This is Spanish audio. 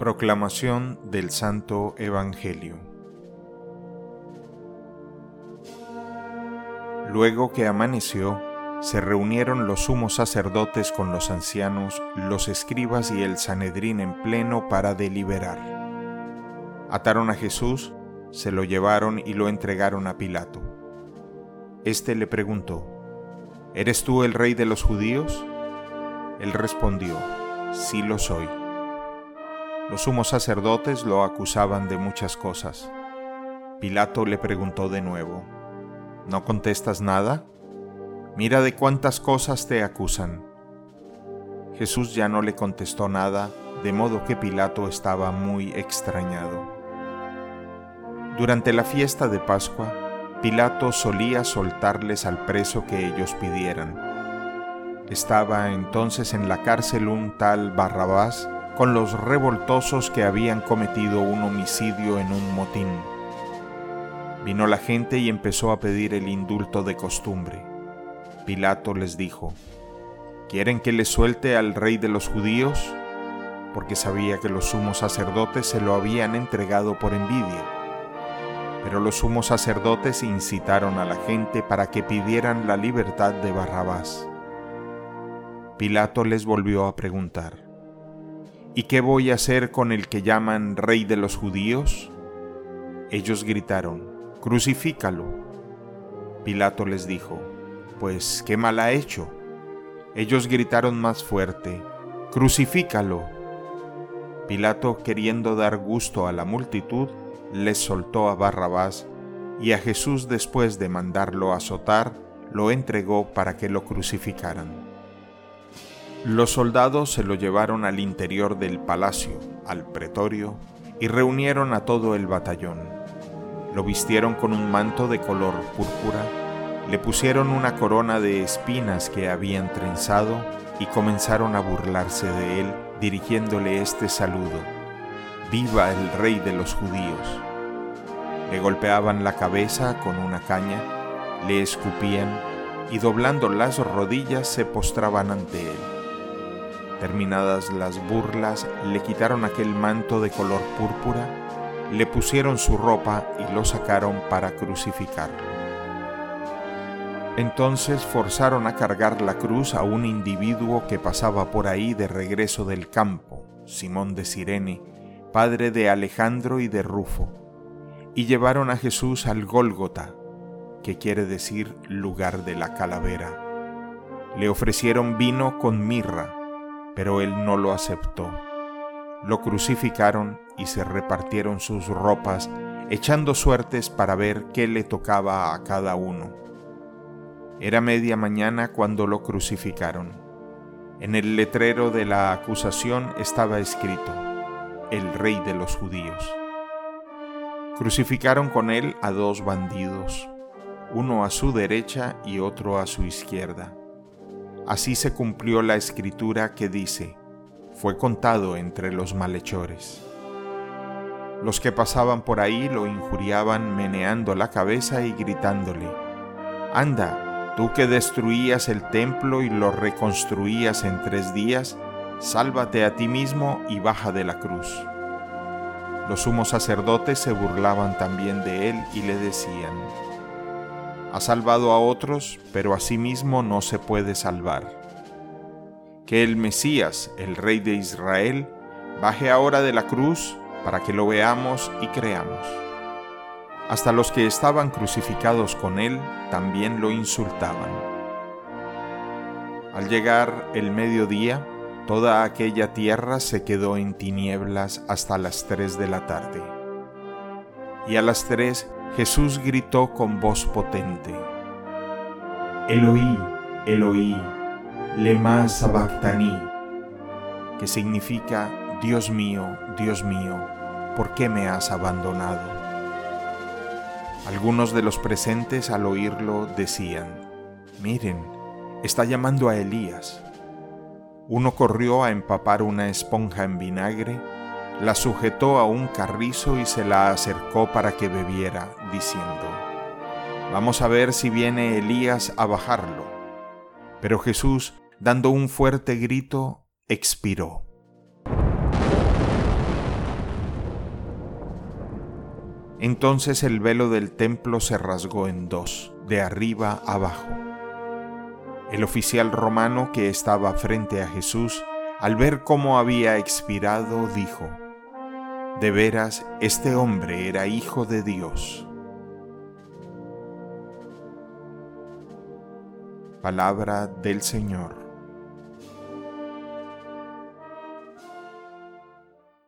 Proclamación del Santo Evangelio Luego que amaneció, se reunieron los sumos sacerdotes con los ancianos, los escribas y el Sanedrín en pleno para deliberar. Ataron a Jesús, se lo llevaron y lo entregaron a Pilato. Este le preguntó, ¿Eres tú el rey de los judíos? Él respondió, Sí lo soy. Los sumos sacerdotes lo acusaban de muchas cosas. Pilato le preguntó de nuevo, ¿No contestas nada? Mira de cuántas cosas te acusan. Jesús ya no le contestó nada, de modo que Pilato estaba muy extrañado. Durante la fiesta de Pascua, Pilato solía soltarles al preso que ellos pidieran. Estaba entonces en la cárcel un tal Barrabás con los revoltosos que habían cometido un homicidio en un motín. Vino la gente y empezó a pedir el indulto de costumbre. Pilato les dijo, ¿quieren que les suelte al rey de los judíos? Porque sabía que los sumos sacerdotes se lo habían entregado por envidia. Pero los sumos sacerdotes incitaron a la gente para que pidieran la libertad de Barrabás. Pilato les volvió a preguntar, ¿Y qué voy a hacer con el que llaman rey de los judíos? Ellos gritaron, Crucifícalo. Pilato les dijo, Pues, ¿qué mal ha hecho? Ellos gritaron más fuerte, Crucifícalo. Pilato, queriendo dar gusto a la multitud, les soltó a Barrabás, y a Jesús después de mandarlo azotar, lo entregó para que lo crucificaran. Los soldados se lo llevaron al interior del palacio, al pretorio, y reunieron a todo el batallón lo vistieron con un manto de color púrpura, le pusieron una corona de espinas que habían trenzado y comenzaron a burlarse de él, dirigiéndole este saludo, Viva el rey de los judíos. Le golpeaban la cabeza con una caña, le escupían y doblando las rodillas se postraban ante él. Terminadas las burlas, le quitaron aquel manto de color púrpura le pusieron su ropa y lo sacaron para crucificarlo. Entonces forzaron a cargar la cruz a un individuo que pasaba por ahí de regreso del campo, Simón de Sirene, padre de Alejandro y de Rufo, y llevaron a Jesús al Gólgota, que quiere decir lugar de la calavera. Le ofrecieron vino con mirra, pero él no lo aceptó lo crucificaron y se repartieron sus ropas, echando suertes para ver qué le tocaba a cada uno. Era media mañana cuando lo crucificaron. En el letrero de la acusación estaba escrito, el rey de los judíos. Crucificaron con él a dos bandidos, uno a su derecha y otro a su izquierda. Así se cumplió la escritura que dice, fue contado entre los malhechores. Los que pasaban por ahí lo injuriaban meneando la cabeza y gritándole, Anda, tú que destruías el templo y lo reconstruías en tres días, sálvate a ti mismo y baja de la cruz. Los sumos sacerdotes se burlaban también de él y le decían, Ha salvado a otros, pero a sí mismo no se puede salvar que el Mesías, el Rey de Israel, baje ahora de la cruz para que lo veamos y creamos. Hasta los que estaban crucificados con él también lo insultaban. Al llegar el mediodía, toda aquella tierra se quedó en tinieblas hasta las tres de la tarde. Y a las tres Jesús gritó con voz potente, Eloí, Eloí, Lema Sabactani, que significa Dios mío, Dios mío, ¿por qué me has abandonado? Algunos de los presentes al oírlo decían, miren, está llamando a Elías. Uno corrió a empapar una esponja en vinagre, la sujetó a un carrizo y se la acercó para que bebiera, diciendo, Vamos a ver si viene Elías a bajarlo. Pero Jesús, dando un fuerte grito, expiró. Entonces el velo del templo se rasgó en dos, de arriba abajo. El oficial romano que estaba frente a Jesús, al ver cómo había expirado, dijo, de veras, este hombre era hijo de Dios. Palabra del Señor.